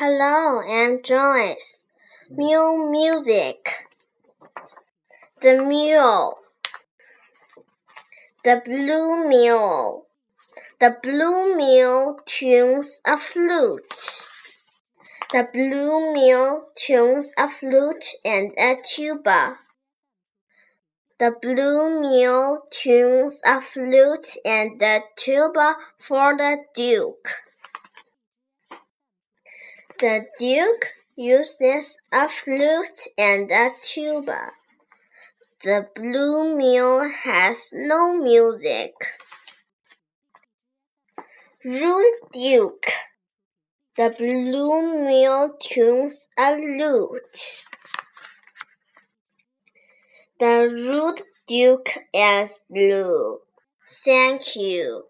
Hello, I'm Joyce. Mule music. The mule. The blue mule. The blue mule tunes a flute. The blue mule tunes a flute and a tuba. The blue mule tunes a flute and a tuba for the duke. The duke uses a flute and a tuba. The blue mule has no music. Rude Duke. The blue mule tunes a lute. The rude duke is blue. Thank you.